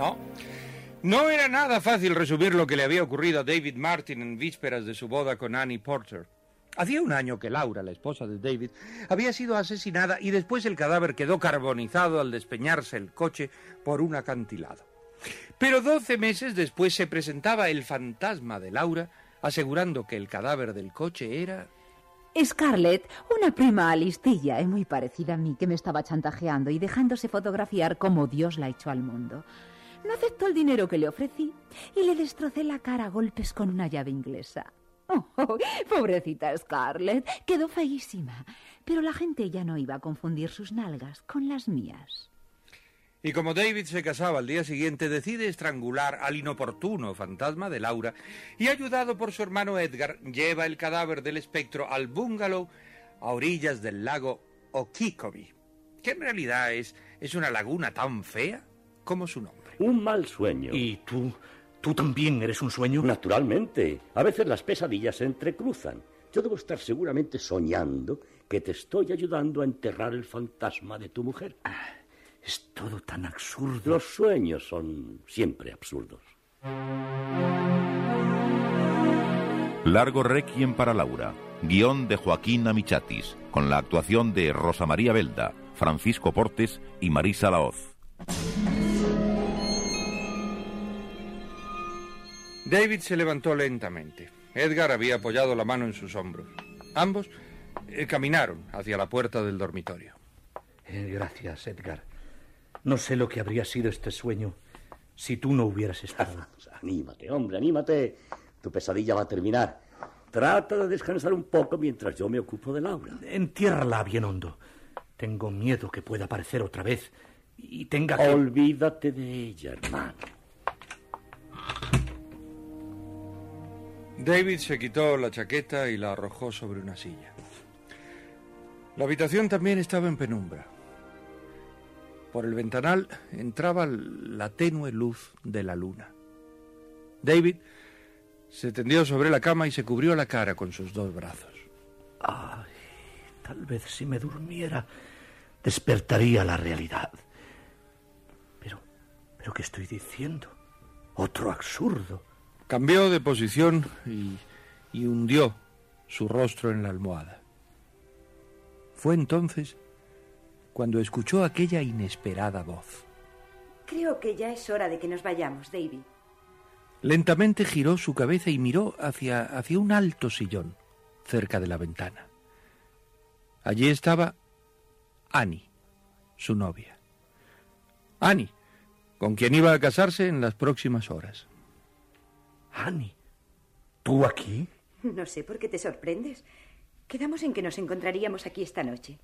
No, no era nada fácil resumir lo que le había ocurrido a David Martin en vísperas de su boda con Annie Porter. Hacía un año que Laura, la esposa de David, había sido asesinada y después el cadáver quedó carbonizado al despeñarse el coche por un acantilado. Pero doce meses después se presentaba el fantasma de Laura asegurando que el cadáver del coche era... Scarlett, una prima alistilla y muy parecida a mí que me estaba chantajeando y dejándose fotografiar como Dios la echó al mundo. No aceptó el dinero que le ofrecí y le destrocé la cara a golpes con una llave inglesa. Oh, pobrecita Scarlett, quedó feísima, pero la gente ya no iba a confundir sus nalgas con las mías. Y como David se casaba al día siguiente, decide estrangular al inoportuno fantasma de Laura y, ayudado por su hermano Edgar, lleva el cadáver del espectro al bungalow a orillas del lago Okikobi, que en realidad es, es una laguna tan fea como su nombre. Un mal sueño. ¿Y tú? ¿Tú también eres un sueño? Naturalmente. A veces las pesadillas se entrecruzan. Yo debo estar seguramente soñando que te estoy ayudando a enterrar el fantasma de tu mujer. Es todo tan absurdo. Los sueños son siempre absurdos. Largo Requiem para Laura. Guión de Joaquín Amichatis, con la actuación de Rosa María Belda, Francisco Portes y Marisa Laoz. David se levantó lentamente. Edgar había apoyado la mano en sus hombros. Ambos eh, caminaron hacia la puerta del dormitorio. Eh, gracias, Edgar. No sé lo que habría sido este sueño si tú no hubieras estado. anímate, hombre, anímate. Tu pesadilla va a terminar. Trata de descansar un poco mientras yo me ocupo de Laura. Entiérrala bien hondo. Tengo miedo que pueda aparecer otra vez y tenga que... Olvídate de ella, hermano. David se quitó la chaqueta y la arrojó sobre una silla. La habitación también estaba en penumbra. Por el ventanal entraba la tenue luz de la luna. David se tendió sobre la cama y se cubrió la cara con sus dos brazos. Ay, tal vez si me durmiera despertaría la realidad. Pero, pero ¿qué estoy diciendo? Otro absurdo. Cambió de posición y, y hundió su rostro en la almohada. Fue entonces cuando escuchó aquella inesperada voz. Creo que ya es hora de que nos vayamos, David. Lentamente giró su cabeza y miró hacia, hacia un alto sillón cerca de la ventana. Allí estaba Annie, su novia. Annie, con quien iba a casarse en las próximas horas. Annie, ¿tú aquí? No sé por qué te sorprendes. Quedamos en que nos encontraríamos aquí esta noche.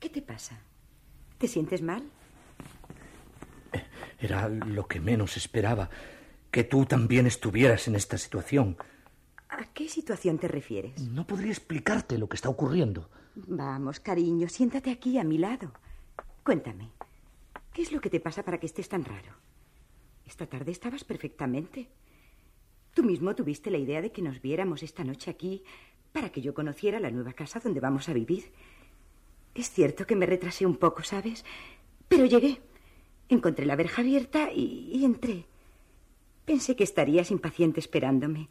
¿Qué te pasa? ¿Te sientes mal? Era lo que menos esperaba, que tú también estuvieras en esta situación. ¿A qué situación te refieres? No podría explicarte lo que está ocurriendo. Vamos, cariño, siéntate aquí a mi lado. Cuéntame, ¿qué es lo que te pasa para que estés tan raro? Esta tarde estabas perfectamente. Tú mismo tuviste la idea de que nos viéramos esta noche aquí para que yo conociera la nueva casa donde vamos a vivir. Es cierto que me retrasé un poco, ¿sabes? Pero llegué. Encontré la verja abierta y, entré. Pensé que estarías impaciente esperándome,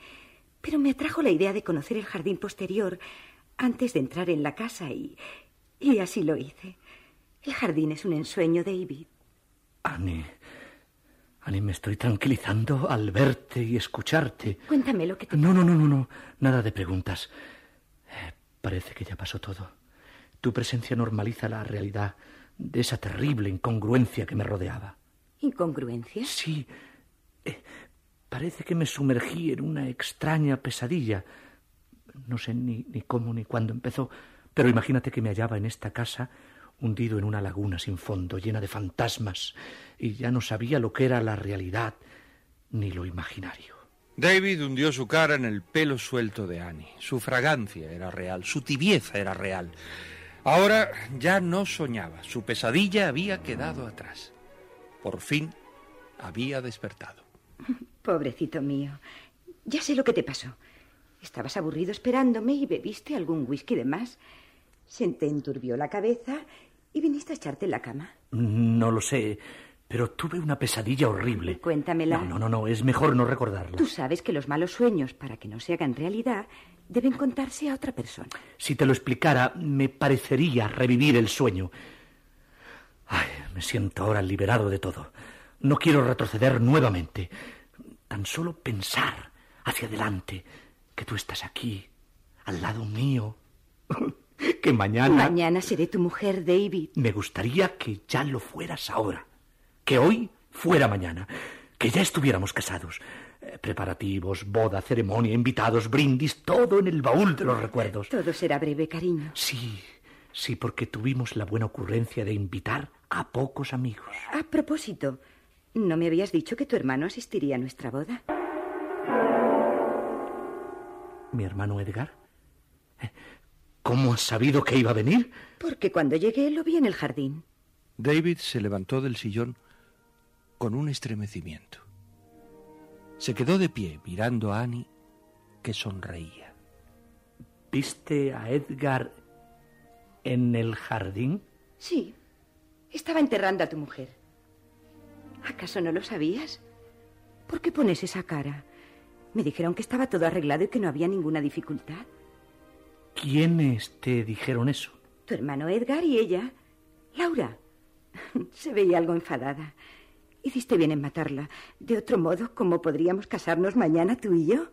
pero me atrajo la idea de conocer el jardín posterior antes de entrar en la casa y, y así lo hice. El jardín es un ensueño, David. Annie. Annie, me estoy tranquilizando al verte y escucharte. Cuéntame lo que te No, no, no, no, no. Nada de preguntas. Eh, parece que ya pasó todo. Tu presencia normaliza la realidad de esa terrible incongruencia que me rodeaba. ¿Incongruencia? Sí. Eh, parece que me sumergí en una extraña pesadilla. No sé ni, ni cómo ni cuándo empezó, pero imagínate que me hallaba en esta casa hundido en una laguna sin fondo, llena de fantasmas, y ya no sabía lo que era la realidad ni lo imaginario. David hundió su cara en el pelo suelto de Annie. Su fragancia era real, su tibieza era real. Ahora ya no soñaba, su pesadilla había quedado atrás. Por fin había despertado. Pobrecito mío. Ya sé lo que te pasó. Estabas aburrido esperándome y bebiste algún whisky de más. Se te enturbió la cabeza y viniste a echarte en la cama. No lo sé, pero tuve una pesadilla horrible. Cuéntamela. No, no, no, no, es mejor no recordarla. Tú sabes que los malos sueños, para que no se hagan realidad, deben contarse a otra persona. Si te lo explicara, me parecería revivir el sueño. Ay, me siento ahora liberado de todo. No quiero retroceder nuevamente. Tan solo pensar hacia adelante que tú estás aquí, al lado mío. que mañana... Mañana seré tu mujer, David. Me gustaría que ya lo fueras ahora. Que hoy fuera mañana. Que ya estuviéramos casados. Eh, preparativos, boda, ceremonia, invitados, brindis, todo en el baúl de los recuerdos. Todo será breve, cariño. Sí, sí, porque tuvimos la buena ocurrencia de invitar a pocos amigos. A propósito, ¿no me habías dicho que tu hermano asistiría a nuestra boda? ¿Mi hermano Edgar? ¿Cómo has sabido que iba a venir? Porque cuando llegué lo vi en el jardín. David se levantó del sillón con un estremecimiento. Se quedó de pie mirando a Annie, que sonreía. ¿Viste a Edgar en el jardín? Sí, estaba enterrando a tu mujer. ¿Acaso no lo sabías? ¿Por qué pones esa cara? Me dijeron que estaba todo arreglado y que no había ninguna dificultad. ¿Quiénes te dijeron eso? Tu hermano Edgar y ella. Laura. Se veía algo enfadada. Hiciste bien en matarla. De otro modo, ¿cómo podríamos casarnos mañana tú y yo?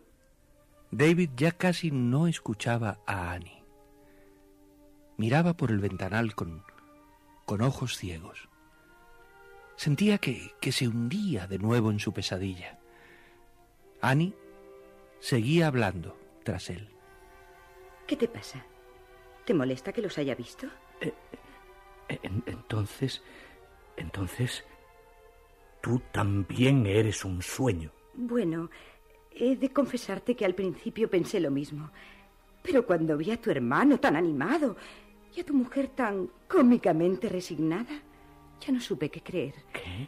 David ya casi no escuchaba a Annie. Miraba por el ventanal con, con ojos ciegos. Sentía que, que se hundía de nuevo en su pesadilla. Annie seguía hablando tras él. ¿Qué te pasa? ¿Te molesta que los haya visto? Eh, en- entonces, entonces, tú también eres un sueño. Bueno, he de confesarte que al principio pensé lo mismo. Pero cuando vi a tu hermano tan animado y a tu mujer tan cómicamente resignada, ya no supe qué creer. ¿Qué?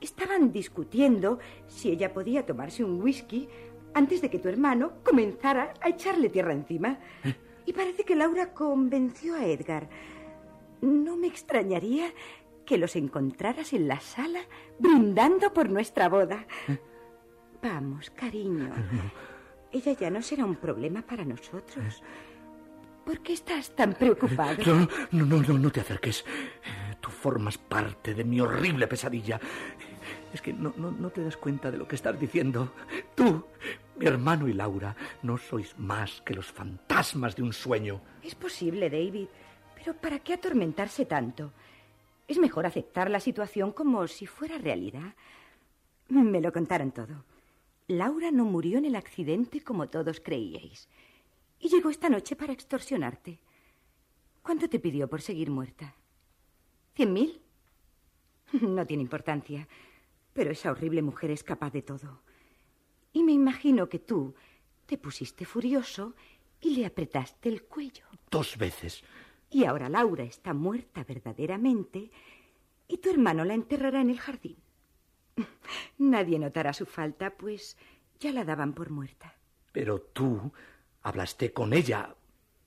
Estaban discutiendo si ella podía tomarse un whisky antes de que tu hermano comenzara a echarle tierra encima. Y parece que Laura convenció a Edgar. No me extrañaría que los encontraras en la sala brindando por nuestra boda. Vamos, cariño. Ella ya no será un problema para nosotros. ¿Por qué estás tan preocupado? No, no, no, no, no te acerques. Eh, Tú formas parte de mi horrible pesadilla. Es que no, no, no te das cuenta de lo que estás diciendo. Tú, mi hermano y Laura, no sois más que los fantasmas de un sueño. Es posible, David, pero ¿para qué atormentarse tanto? Es mejor aceptar la situación como si fuera realidad. Me lo contaron todo. Laura no murió en el accidente como todos creíais. Y llegó esta noche para extorsionarte. ¿Cuánto te pidió por seguir muerta? ¿Cien mil? No tiene importancia. Pero esa horrible mujer es capaz de todo. Y me imagino que tú te pusiste furioso y le apretaste el cuello. Dos veces. Y ahora Laura está muerta verdaderamente y tu hermano la enterrará en el jardín. Nadie notará su falta, pues ya la daban por muerta. Pero tú hablaste con ella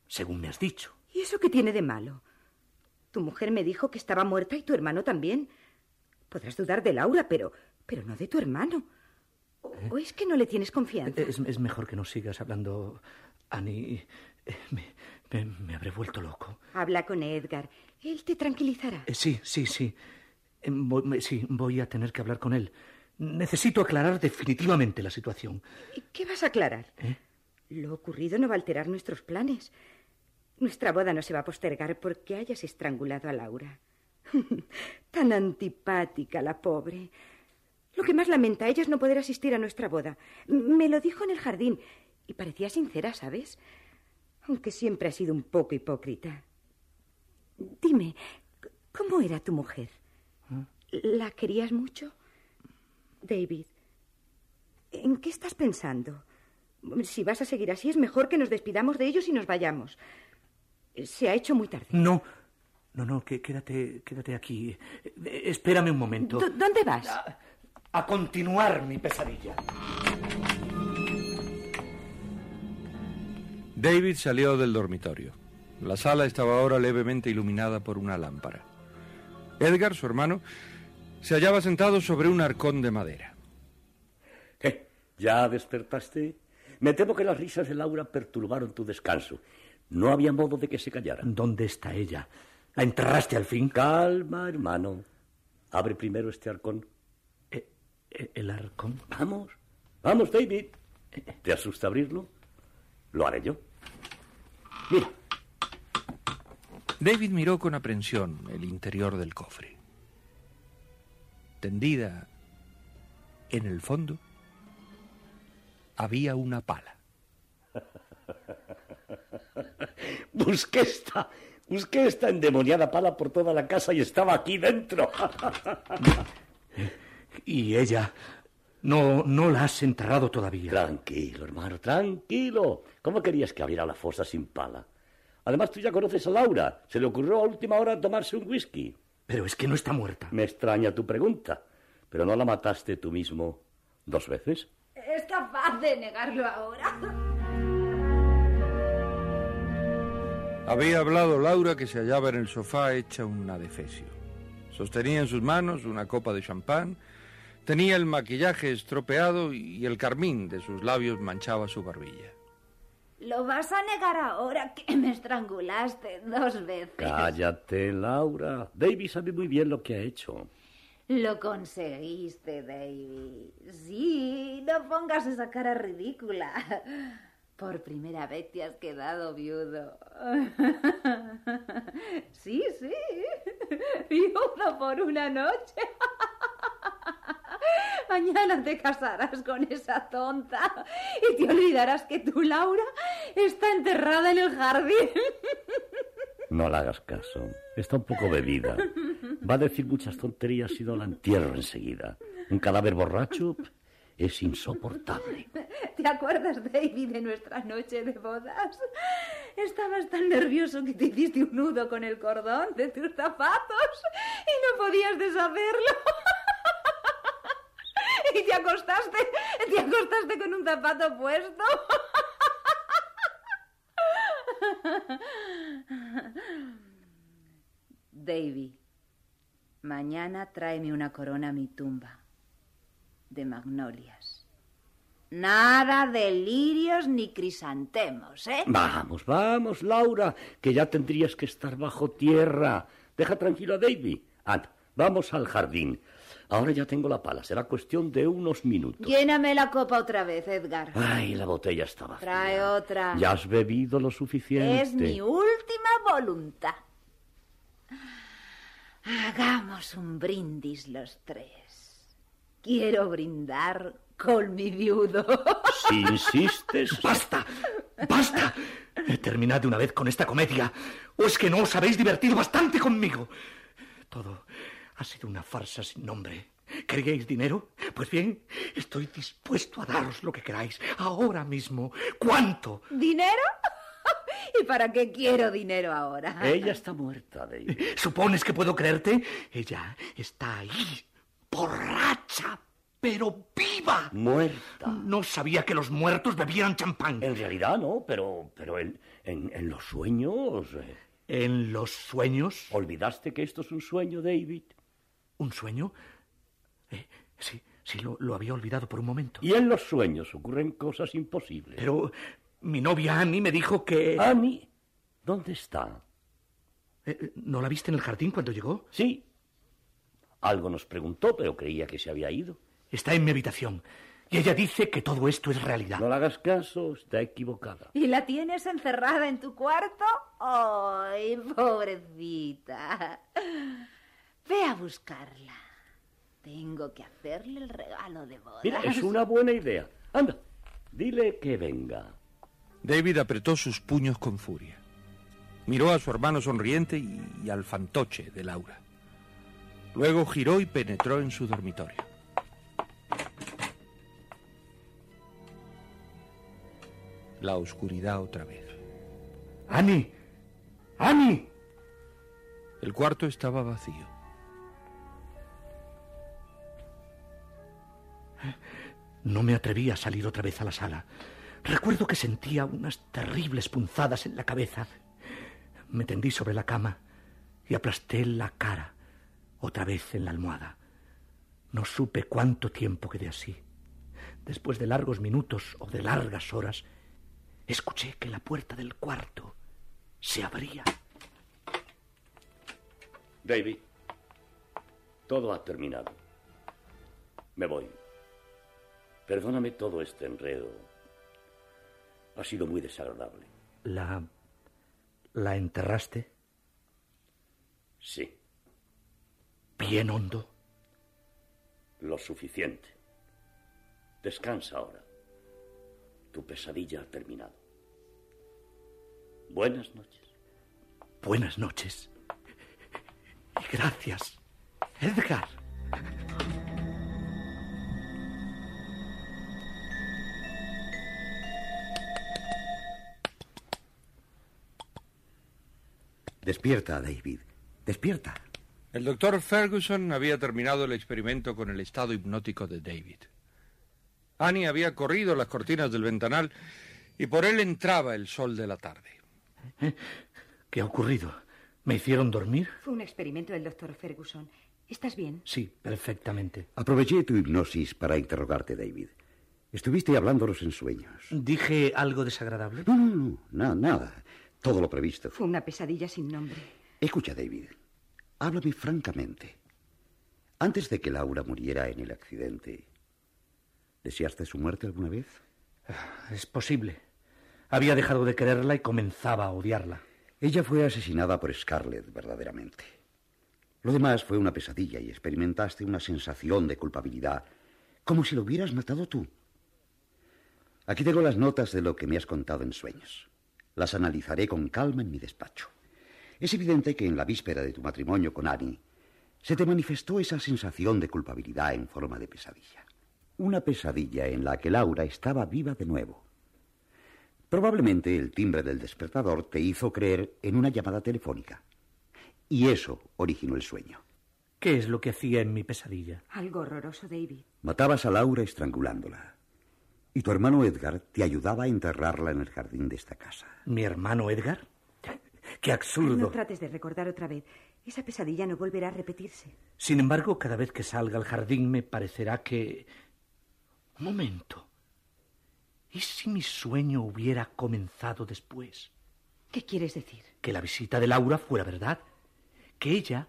según me has dicho. ¿Y eso qué tiene de malo? Tu mujer me dijo que estaba muerta y tu hermano también. Podrás dudar de Laura, pero, pero no de tu hermano. ¿O, ¿Eh? o es que no le tienes confianza? Es, es mejor que no sigas hablando, Annie. Eh, Me, me- me habré vuelto loco. Habla con Edgar. Él te tranquilizará. Eh, sí, sí, sí. Voy- sí, voy a tener que hablar con él. Necesito aclarar definitivamente la situación. ¿Y qué vas a aclarar? ¿Eh? Lo ocurrido no va a alterar nuestros planes. Nuestra boda no se va a postergar porque hayas estrangulado a Laura. Tan antipática la pobre. Lo que más lamenta a ella es no poder asistir a nuestra boda. Me lo dijo en el jardín y parecía sincera, ¿sabes? Aunque siempre ha sido un poco hipócrita. Dime, ¿cómo era tu mujer? ¿La querías mucho? David, ¿en qué estás pensando? Si vas a seguir así, es mejor que nos despidamos de ellos y nos vayamos. Se ha hecho muy tarde. No, no, no, que, quédate, quédate aquí. Eh, espérame un momento. ¿Dó- ¿Dónde vas? A continuar mi pesadilla. David salió del dormitorio. La sala estaba ahora levemente iluminada por una lámpara. Edgar, su hermano, se hallaba sentado sobre un arcón de madera. ¿Qué? ¿Ya despertaste? Me temo que las risas de Laura perturbaron tu descanso. No había modo de que se callara. ¿Dónde está ella? ¿La enterraste al fin? Calma, hermano. Abre primero este arcón. Eh, eh, ¿El arcón? Vamos, vamos, David. ¿Te asusta abrirlo? Lo haré yo. Mira, David miró con aprensión el interior del cofre. Tendida en el fondo había una pala. busqué esta, busqué esta endemoniada pala por toda la casa y estaba aquí dentro. Y ella. No, no la has enterrado todavía. Tranquilo, hermano, tranquilo. ¿Cómo querías que abriera la fosa sin pala? Además, tú ya conoces a Laura. Se le ocurrió a última hora tomarse un whisky. Pero es que no está muerta. Me extraña tu pregunta. ¿Pero no la mataste tú mismo dos veces? Es capaz de negarlo ahora. Había hablado Laura que se hallaba en el sofá hecha un adefesio. Sostenía en sus manos una copa de champán, tenía el maquillaje estropeado y el carmín de sus labios manchaba su barbilla. Lo vas a negar ahora que me estrangulaste dos veces. Cállate, Laura. David sabe muy bien lo que ha hecho. Lo conseguiste, David. Sí, no pongas esa cara ridícula. Por primera vez te has quedado viudo. Sí, sí. Viudo por una noche. Mañana te casarás con esa tonta y te olvidarás que tu Laura está enterrada en el jardín. No le hagas caso. Está un poco bebida. Va a decir muchas tonterías y no la entierro enseguida. Un cadáver borracho es insoportable. ¿Te acuerdas, David, de nuestra noche de bodas? Estabas tan nervioso que te hiciste un nudo con el cordón de tus zapatos y no podías deshacerlo. Y te acostaste, te acostaste con un zapato puesto. David, mañana tráeme una corona a mi tumba de magnolias. Nada de lirios ni crisantemos, ¿eh? Vamos, vamos, Laura, que ya tendrías que estar bajo tierra. Deja tranquilo a David. Anda, vamos al jardín. Ahora ya tengo la pala. Será cuestión de unos minutos. Lléname la copa otra vez, Edgar. Ay, la botella está vacía. Trae otra. Ya has bebido lo suficiente. Es mi última voluntad. Hagamos un brindis los tres. Quiero brindar con mi viudo. Si insistes... ¡Basta! ¡Basta! Terminad de una vez con esta comedia. ¿O es que no os habéis divertido bastante conmigo? Todo ha sido una farsa sin nombre. ¿Queríais dinero? Pues bien, estoy dispuesto a daros lo que queráis, ahora mismo. ¿Cuánto? ¿Dinero? ¿Y para qué quiero dinero ahora? Ella está muerta, David. ¿Supones que puedo creerte? Ella está ahí, borracha, pero viva. Muerta. No sabía que los muertos bebían champán. En realidad no, pero, pero en, En, en los sueños. eh. ¿En los sueños? ¿Olvidaste que esto es un sueño, David? ¿Un sueño? Eh, sí, sí, lo, lo había olvidado por un momento. Y en los sueños ocurren cosas imposibles. Pero mi novia Annie me dijo que... Annie, ¿dónde está? Eh, ¿No la viste en el jardín cuando llegó? Sí. Algo nos preguntó, pero creía que se había ido. Está en mi habitación. Y ella dice que todo esto es realidad. No le hagas caso, está equivocada. ¿Y la tienes encerrada en tu cuarto? ¡Ay, pobrecita! Ve a buscarla. Tengo que hacerle el regalo de boda. Mira, es una buena idea. Anda, dile que venga. David apretó sus puños con furia. Miró a su hermano sonriente y, y al fantoche de Laura. Luego giró y penetró en su dormitorio. La oscuridad otra vez. ¡Annie! ¡Annie! El cuarto estaba vacío. No me atreví a salir otra vez a la sala. Recuerdo que sentía unas terribles punzadas en la cabeza. Me tendí sobre la cama y aplasté la cara otra vez en la almohada. No supe cuánto tiempo quedé así. Después de largos minutos o de largas horas, escuché que la puerta del cuarto se abría. David, todo ha terminado. Me voy. Perdóname todo este enredo. Ha sido muy desagradable. ¿La... la enterraste Sí, bien hondo? lo suficiente. Descansa ahora. Tu pesadilla ha terminado. Buenas noches. Buenas noches. Y gracias, Edgar. Despierta, David. Despierta. El doctor Ferguson había terminado el experimento con el estado hipnótico de David. Annie había corrido las cortinas del ventanal y por él entraba el sol de la tarde. ¿Qué ha ocurrido? ¿Me hicieron dormir? Fue un experimento del doctor Ferguson. ¿Estás bien? Sí, perfectamente. Aproveché tu hipnosis para interrogarte, David. Estuviste hablándonos en sueños. ¿Dije algo desagradable? No, no, no, na- nada. Todo lo previsto. Fue una pesadilla sin nombre. Escucha, David. Háblame francamente. Antes de que Laura muriera en el accidente, ¿deseaste su muerte alguna vez? Es posible. Había dejado de quererla y comenzaba a odiarla. Ella fue asesinada por Scarlett, verdaderamente. Lo demás fue una pesadilla y experimentaste una sensación de culpabilidad, como si lo hubieras matado tú. Aquí tengo las notas de lo que me has contado en sueños. Las analizaré con calma en mi despacho. Es evidente que en la víspera de tu matrimonio con Annie se te manifestó esa sensación de culpabilidad en forma de pesadilla. Una pesadilla en la que Laura estaba viva de nuevo. Probablemente el timbre del despertador te hizo creer en una llamada telefónica. Y eso originó el sueño. ¿Qué es lo que hacía en mi pesadilla? Algo horroroso, David. Matabas a Laura estrangulándola. Y tu hermano Edgar te ayudaba a enterrarla en el jardín de esta casa. ¿Mi hermano Edgar? ¡Qué absurdo! No trates de recordar otra vez. Esa pesadilla no volverá a repetirse. Sin embargo, cada vez que salga al jardín me parecerá que... Un momento. ¿Y si mi sueño hubiera comenzado después? ¿Qué quieres decir? Que la visita de Laura fuera verdad. Que ella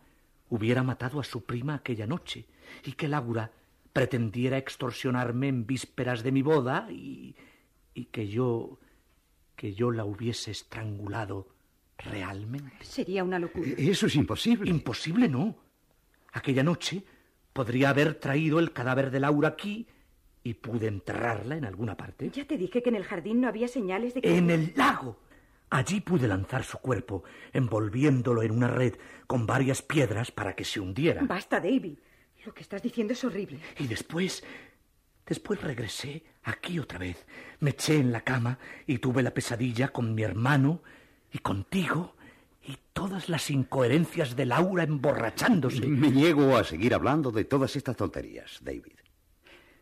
hubiera matado a su prima aquella noche. Y que Laura pretendiera extorsionarme en vísperas de mi boda y... y que yo... que yo la hubiese estrangulado realmente. Sería una locura. Eso es imposible. Imposible no. Aquella noche podría haber traído el cadáver de Laura aquí y pude enterrarla en alguna parte. Ya te dije que en el jardín no había señales de que... En el lago. Allí pude lanzar su cuerpo, envolviéndolo en una red con varias piedras para que se hundiera. Basta, David. Lo que estás diciendo es horrible. Y después, después regresé aquí otra vez. Me eché en la cama y tuve la pesadilla con mi hermano y contigo y todas las incoherencias de Laura emborrachándose. Me niego a seguir hablando de todas estas tonterías, David.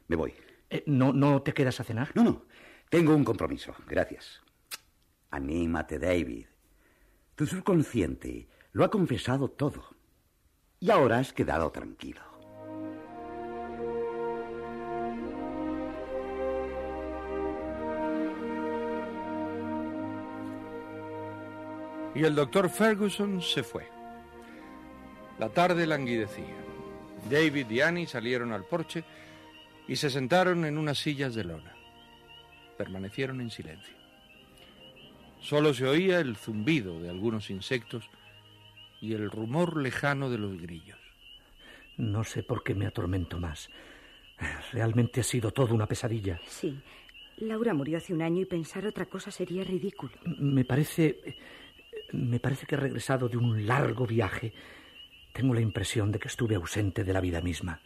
Me voy. Eh, ¿no, ¿No te quedas a cenar? No, no. Tengo un compromiso. Gracias. Anímate, David. Tu subconsciente lo ha confesado todo. Y ahora has quedado tranquilo. Y el doctor Ferguson se fue. La tarde languidecía. David y Annie salieron al porche y se sentaron en unas sillas de lona. Permanecieron en silencio. Solo se oía el zumbido de algunos insectos y el rumor lejano de los grillos. No sé por qué me atormento más. Realmente ha sido todo una pesadilla. Sí. Laura murió hace un año y pensar otra cosa sería ridículo. Me parece. Me parece que he regresado de un largo viaje. Tengo la impresión de que estuve ausente de la vida misma.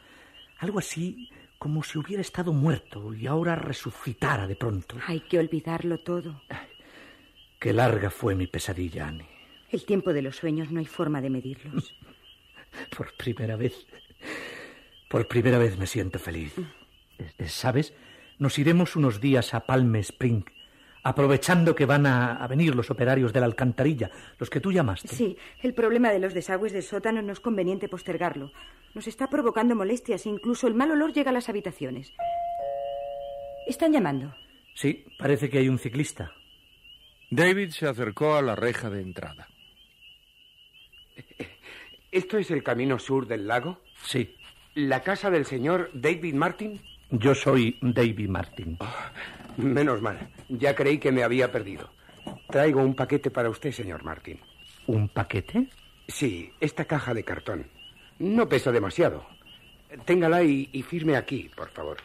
Algo así como si hubiera estado muerto y ahora resucitara de pronto. Hay que olvidarlo todo. Qué larga fue mi pesadilla, Annie. El tiempo de los sueños no hay forma de medirlos. Por primera vez. Por primera vez me siento feliz. ¿Sabes? Nos iremos unos días a Palm Spring, aprovechando que van a, a, venir los operarios de la alcantarilla, los que tú llamaste. Sí, el problema de los desagües del sótano no es conveniente postergarlo. Nos está provocando molestias e incluso el mal olor llega a las habitaciones. Están llamando. Sí, parece que hay un ciclista. David se acercó a la reja de entrada. ¿Esto es el camino sur del lago? Sí. ¿La casa del señor David Martin? Yo soy David Martin. Oh, menos mal. Ya creí que me había perdido. Traigo un paquete para usted, señor Martin. ¿Un paquete? Sí, esta caja de cartón. No pesa demasiado. Téngala y, y firme aquí, por favor.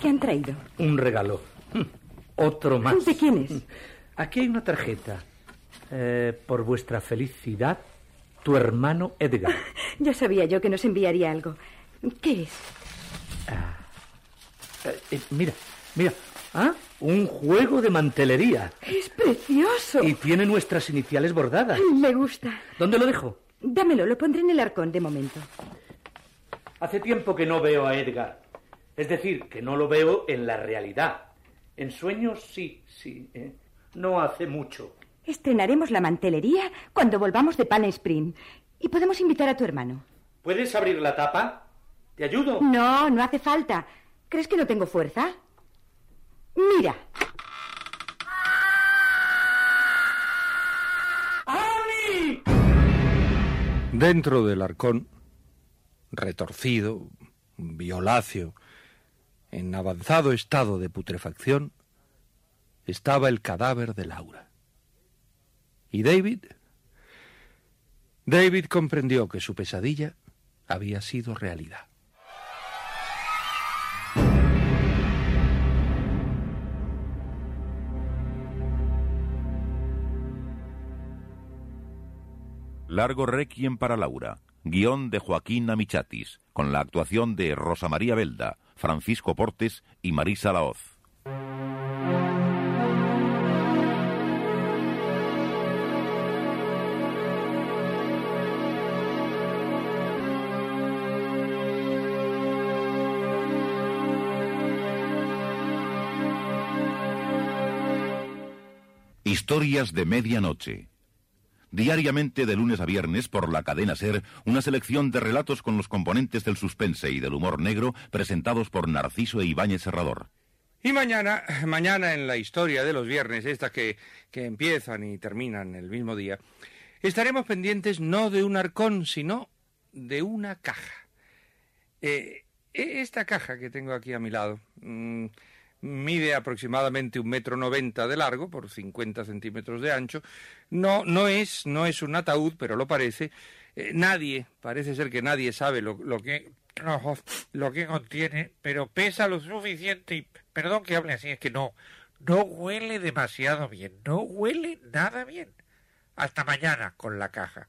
¿Qué han traído? Un regalo. Otro más. ¿De quién es? Aquí hay una tarjeta. Eh, por vuestra felicidad, tu hermano Edgar. Ya sabía yo que nos enviaría algo. ¿Qué es? Ah. Eh, eh, mira, mira. ¿Ah? Un juego de mantelería. Es precioso. Y tiene nuestras iniciales bordadas. Me gusta. ¿Dónde lo dejo? Dámelo, lo pondré en el arcón de momento. Hace tiempo que no veo a Edgar. Es decir, que no lo veo en la realidad. En sueños sí, sí. ¿eh? No hace mucho. Estrenaremos la mantelería cuando volvamos de Palm Spring. Y podemos invitar a tu hermano. ¿Puedes abrir la tapa? ¿Te ayudo? No, no hace falta. ¿Crees que no tengo fuerza? Mira. ¡Ani! Dentro del arcón, retorcido, violáceo, en avanzado estado de putrefacción, estaba el cadáver de Laura. ¿Y David? David comprendió que su pesadilla había sido realidad. Largo Requiem para Laura, guion de Joaquín Amichatis, con la actuación de Rosa María Belda, Francisco Portes y Marisa Laoz. Historias de Medianoche. Diariamente de lunes a viernes por la cadena Ser, una selección de relatos con los componentes del suspense y del humor negro presentados por Narciso e Ibáñez Serrador. Y mañana, mañana en la historia de los viernes, estas que, que empiezan y terminan el mismo día, estaremos pendientes no de un arcón, sino de una caja. Eh, esta caja que tengo aquí a mi lado mmm, mide aproximadamente un metro noventa de largo por 50 centímetros de ancho. No, no es, no es un ataúd, pero lo parece. Eh, nadie, parece ser que nadie sabe lo, lo que lo que contiene, pero pesa lo suficiente y perdón que hable así, es que no, no huele demasiado bien, no huele nada bien. Hasta mañana con la caja.